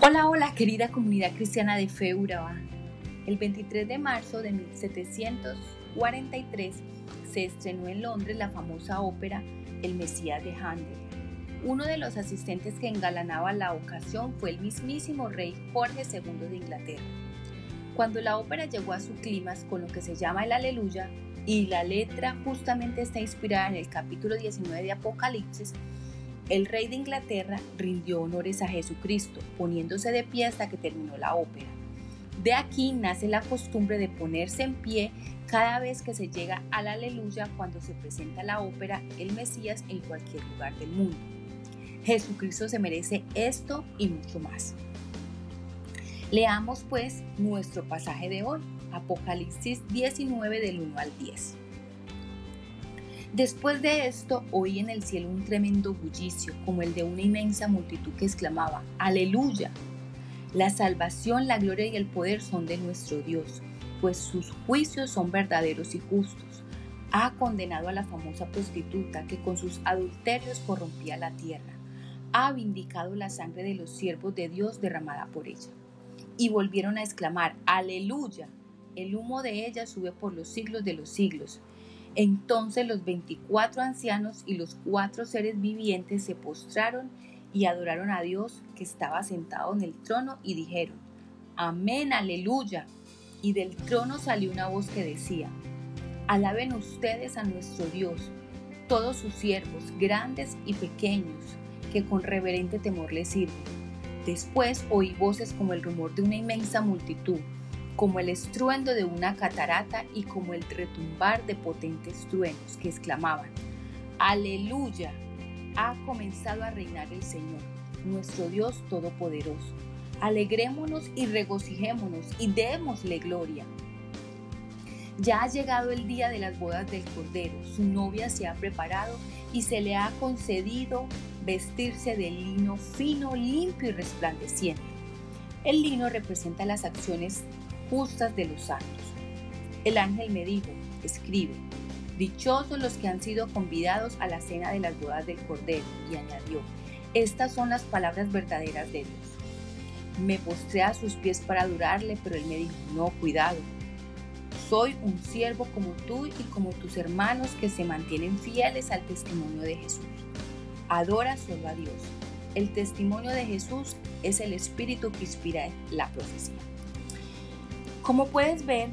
Hola, hola, querida comunidad cristiana de Fe Urabá. El 23 de marzo de 1743 se estrenó en Londres la famosa ópera El Mesías de Handel. Uno de los asistentes que engalanaba la ocasión fue el mismísimo rey Jorge II de Inglaterra. Cuando la ópera llegó a su clímax con lo que se llama el Aleluya, y la letra justamente está inspirada en el capítulo 19 de Apocalipsis, el rey de Inglaterra rindió honores a Jesucristo, poniéndose de pie hasta que terminó la ópera. De aquí nace la costumbre de ponerse en pie cada vez que se llega al aleluya cuando se presenta la ópera El Mesías en cualquier lugar del mundo. Jesucristo se merece esto y mucho más. Leamos pues nuestro pasaje de hoy, Apocalipsis 19 del 1 al 10. Después de esto oí en el cielo un tremendo bullicio, como el de una inmensa multitud que exclamaba, Aleluya. La salvación, la gloria y el poder son de nuestro Dios, pues sus juicios son verdaderos y justos. Ha condenado a la famosa prostituta que con sus adulterios corrompía la tierra. Ha vindicado la sangre de los siervos de Dios derramada por ella. Y volvieron a exclamar, Aleluya. El humo de ella sube por los siglos de los siglos. Entonces los veinticuatro ancianos y los cuatro seres vivientes se postraron y adoraron a Dios que estaba sentado en el trono y dijeron, Amén, aleluya. Y del trono salió una voz que decía, Alaben ustedes a nuestro Dios, todos sus siervos, grandes y pequeños, que con reverente temor le sirven. Después oí voces como el rumor de una inmensa multitud como el estruendo de una catarata y como el retumbar de potentes truenos que exclamaban, Aleluya, ha comenzado a reinar el Señor, nuestro Dios Todopoderoso. Alegrémonos y regocijémonos y démosle gloria. Ya ha llegado el día de las bodas del Cordero, su novia se ha preparado y se le ha concedido vestirse de lino fino, limpio y resplandeciente. El lino representa las acciones justas de los santos. El ángel me dijo, escribe, dichosos los que han sido convidados a la cena de las bodas del Cordero, y añadió, estas son las palabras verdaderas de Dios. Me postré a sus pies para adorarle, pero él me dijo, no, cuidado. Soy un siervo como tú y como tus hermanos que se mantienen fieles al testimonio de Jesús. Adora solo a Dios. El testimonio de Jesús es el espíritu que inspira la profecía. Como puedes ver,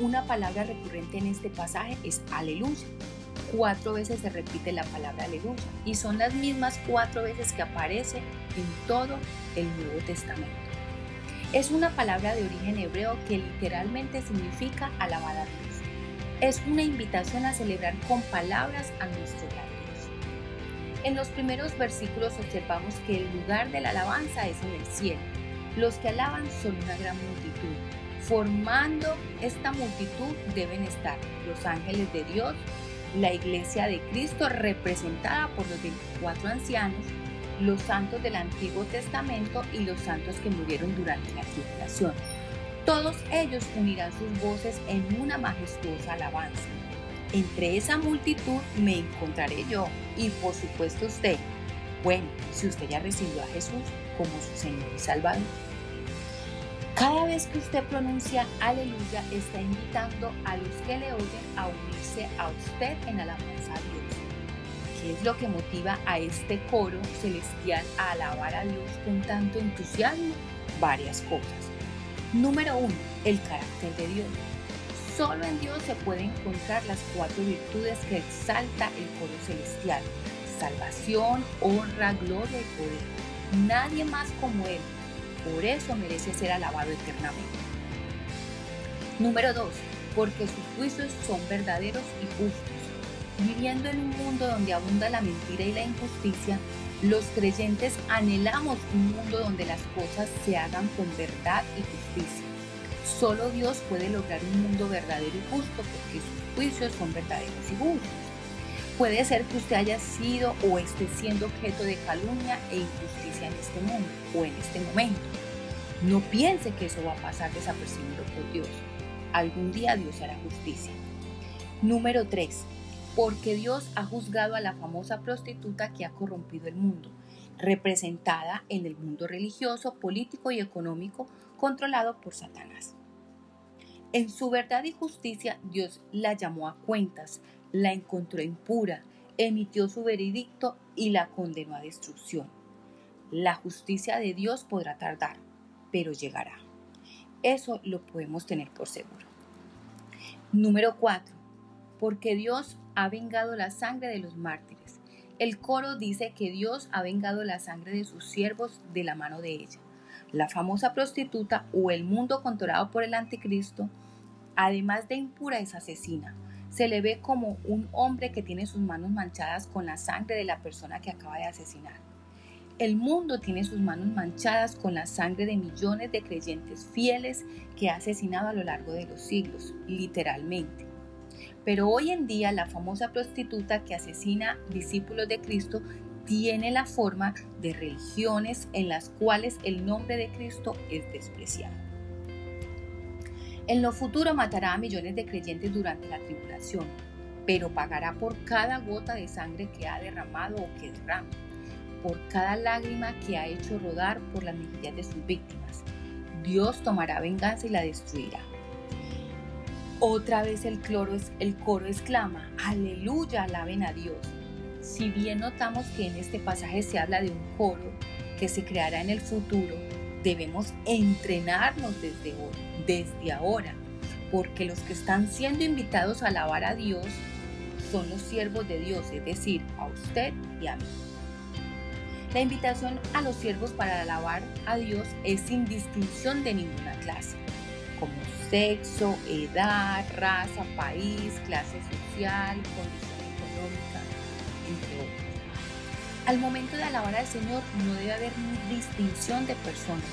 una palabra recurrente en este pasaje es aleluya. Cuatro veces se repite la palabra aleluya y son las mismas cuatro veces que aparece en todo el Nuevo Testamento. Es una palabra de origen hebreo que literalmente significa alabar a Dios. Es una invitación a celebrar con palabras a nuestro gran. En los primeros versículos observamos que el lugar de la alabanza es en el cielo. Los que alaban son una gran multitud Formando esta multitud deben estar los ángeles de Dios, la iglesia de Cristo representada por los 24 ancianos, los santos del Antiguo Testamento y los santos que murieron durante la tribulación. Todos ellos unirán sus voces en una majestuosa alabanza. Entre esa multitud me encontraré yo y por supuesto usted. Bueno, si usted ya recibió a Jesús como su Señor y Salvador. Cada vez que usted pronuncia aleluya, está invitando a los que le oyen a unirse a usted en alabanza a Dios. ¿Qué es lo que motiva a este coro celestial a alabar a Dios con tanto entusiasmo? Varias cosas. Número uno, el carácter de Dios. Solo en Dios se pueden encontrar las cuatro virtudes que exalta el coro celestial. Salvación, honra, gloria y poder. Nadie más como Él por eso merece ser alabado eternamente. Número 2. Porque sus juicios son verdaderos y justos. Viviendo en un mundo donde abunda la mentira y la injusticia, los creyentes anhelamos un mundo donde las cosas se hagan con verdad y justicia. Solo Dios puede lograr un mundo verdadero y justo porque sus juicios son verdaderos y justos. Puede ser que usted haya sido o esté siendo objeto de calumnia e injusticia en este mundo o en este momento. No piense que eso va a pasar desapercibido por Dios. Algún día Dios hará justicia. Número 3. Porque Dios ha juzgado a la famosa prostituta que ha corrompido el mundo. representada en el mundo religioso, político y económico controlado por Satanás. En su verdad y justicia Dios la llamó a cuentas, la encontró impura, emitió su veredicto y la condenó a destrucción. La justicia de Dios podrá tardar, pero llegará. Eso lo podemos tener por seguro. Número 4. Porque Dios ha vengado la sangre de los mártires. El coro dice que Dios ha vengado la sangre de sus siervos de la mano de ella. La famosa prostituta o el mundo controlado por el anticristo, además de impura, es asesina. Se le ve como un hombre que tiene sus manos manchadas con la sangre de la persona que acaba de asesinar. El mundo tiene sus manos manchadas con la sangre de millones de creyentes fieles que ha asesinado a lo largo de los siglos, literalmente. Pero hoy en día la famosa prostituta que asesina discípulos de Cristo tiene la forma de religiones en las cuales el nombre de Cristo es despreciado. En lo futuro matará a millones de creyentes durante la tribulación, pero pagará por cada gota de sangre que ha derramado o que derrama por cada lágrima que ha hecho rodar por las mejillas de sus víctimas. Dios tomará venganza y la destruirá. Otra vez el, el coro exclama, aleluya, alaben a Dios. Si bien notamos que en este pasaje se habla de un coro que se creará en el futuro, debemos entrenarnos desde hoy, desde ahora, porque los que están siendo invitados a alabar a Dios son los siervos de Dios, es decir, a usted y a mí. La invitación a los siervos para alabar a Dios es sin distinción de ninguna clase, como sexo, edad, raza, país, clase social, condición económica, entre otros. Al momento de alabar al Señor no debe haber distinción de personas.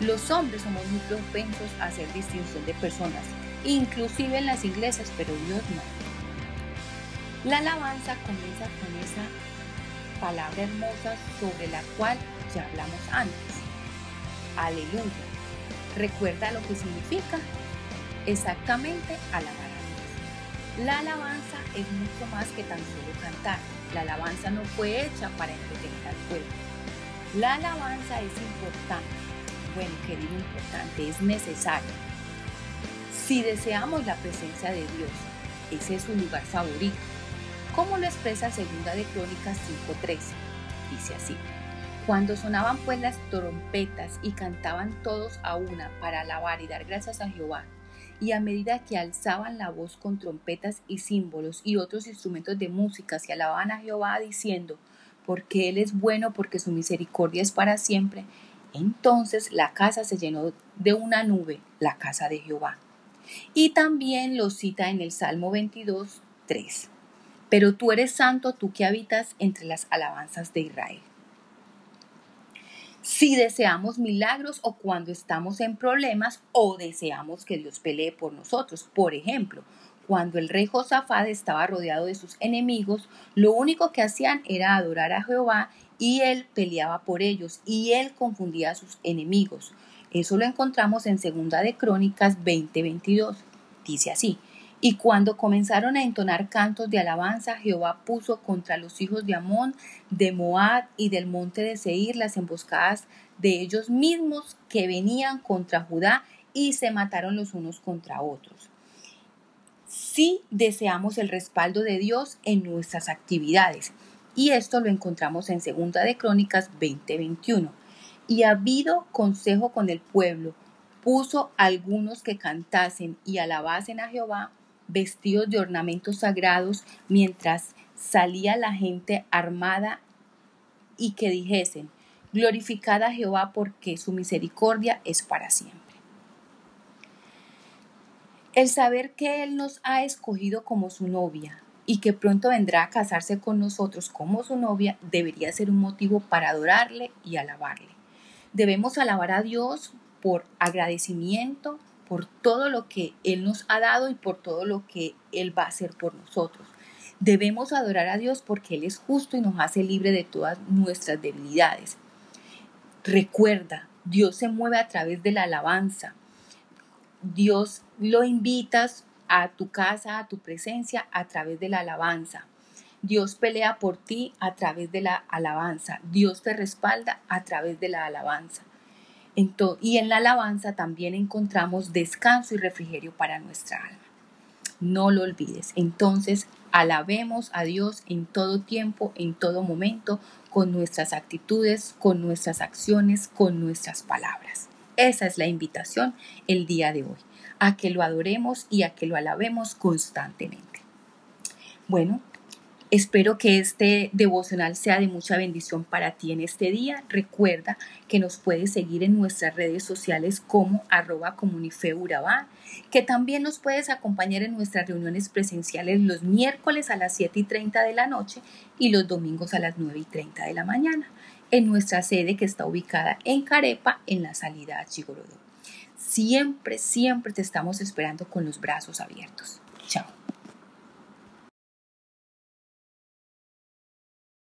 Los hombres somos muy propensos a hacer distinción de personas, inclusive en las iglesias, pero Dios no. La alabanza comienza con esa palabra hermosa sobre la cual ya hablamos antes. Aleluya. ¿Recuerda lo que significa? Exactamente alabar a Dios. La alabanza es mucho más que tan solo cantar. La alabanza no fue hecha para entretener al pueblo. La alabanza es importante. Bueno, querido, importante, es necesario. Si deseamos la presencia de Dios, ese es su lugar favorito ¿Cómo lo expresa Segunda de Crónicas 5.13. Dice así. Cuando sonaban pues las trompetas y cantaban todos a una para alabar y dar gracias a Jehová, y a medida que alzaban la voz con trompetas y símbolos y otros instrumentos de música, se alababan a Jehová diciendo, porque Él es bueno, porque su misericordia es para siempre, entonces la casa se llenó de una nube, la casa de Jehová. Y también lo cita en el Salmo 22, 3 pero tú eres santo, tú que habitas entre las alabanzas de Israel. Si deseamos milagros o cuando estamos en problemas o deseamos que Dios pelee por nosotros, por ejemplo, cuando el rey Josafat estaba rodeado de sus enemigos, lo único que hacían era adorar a Jehová y él peleaba por ellos y él confundía a sus enemigos. Eso lo encontramos en Segunda de Crónicas 20:22. Dice así: y cuando comenzaron a entonar cantos de alabanza, Jehová puso contra los hijos de Amón, de Moab y del monte de Seir las emboscadas de ellos mismos que venían contra Judá y se mataron los unos contra otros. Si deseamos el respaldo de Dios en nuestras actividades, y esto lo encontramos en Segunda de Crónicas 20:21. Y ha habido consejo con el pueblo, puso algunos que cantasen y alabasen a Jehová vestidos de ornamentos sagrados, mientras salía la gente armada y que dijesen, glorificada Jehová porque su misericordia es para siempre. El saber que Él nos ha escogido como su novia y que pronto vendrá a casarse con nosotros como su novia debería ser un motivo para adorarle y alabarle. Debemos alabar a Dios por agradecimiento, por todo lo que Él nos ha dado y por todo lo que Él va a hacer por nosotros. Debemos adorar a Dios porque Él es justo y nos hace libre de todas nuestras debilidades. Recuerda, Dios se mueve a través de la alabanza. Dios lo invitas a tu casa, a tu presencia, a través de la alabanza. Dios pelea por ti a través de la alabanza. Dios te respalda a través de la alabanza. Y en la alabanza también encontramos descanso y refrigerio para nuestra alma. No lo olvides. Entonces, alabemos a Dios en todo tiempo, en todo momento, con nuestras actitudes, con nuestras acciones, con nuestras palabras. Esa es la invitación el día de hoy, a que lo adoremos y a que lo alabemos constantemente. Bueno, Espero que este devocional sea de mucha bendición para ti en este día. Recuerda que nos puedes seguir en nuestras redes sociales como arroba comunifeurabá, que también nos puedes acompañar en nuestras reuniones presenciales los miércoles a las 7 y 30 de la noche y los domingos a las 9 y 30 de la mañana en nuestra sede que está ubicada en Carepa en la salida a Chigorodó. Siempre, siempre te estamos esperando con los brazos abiertos. Chao.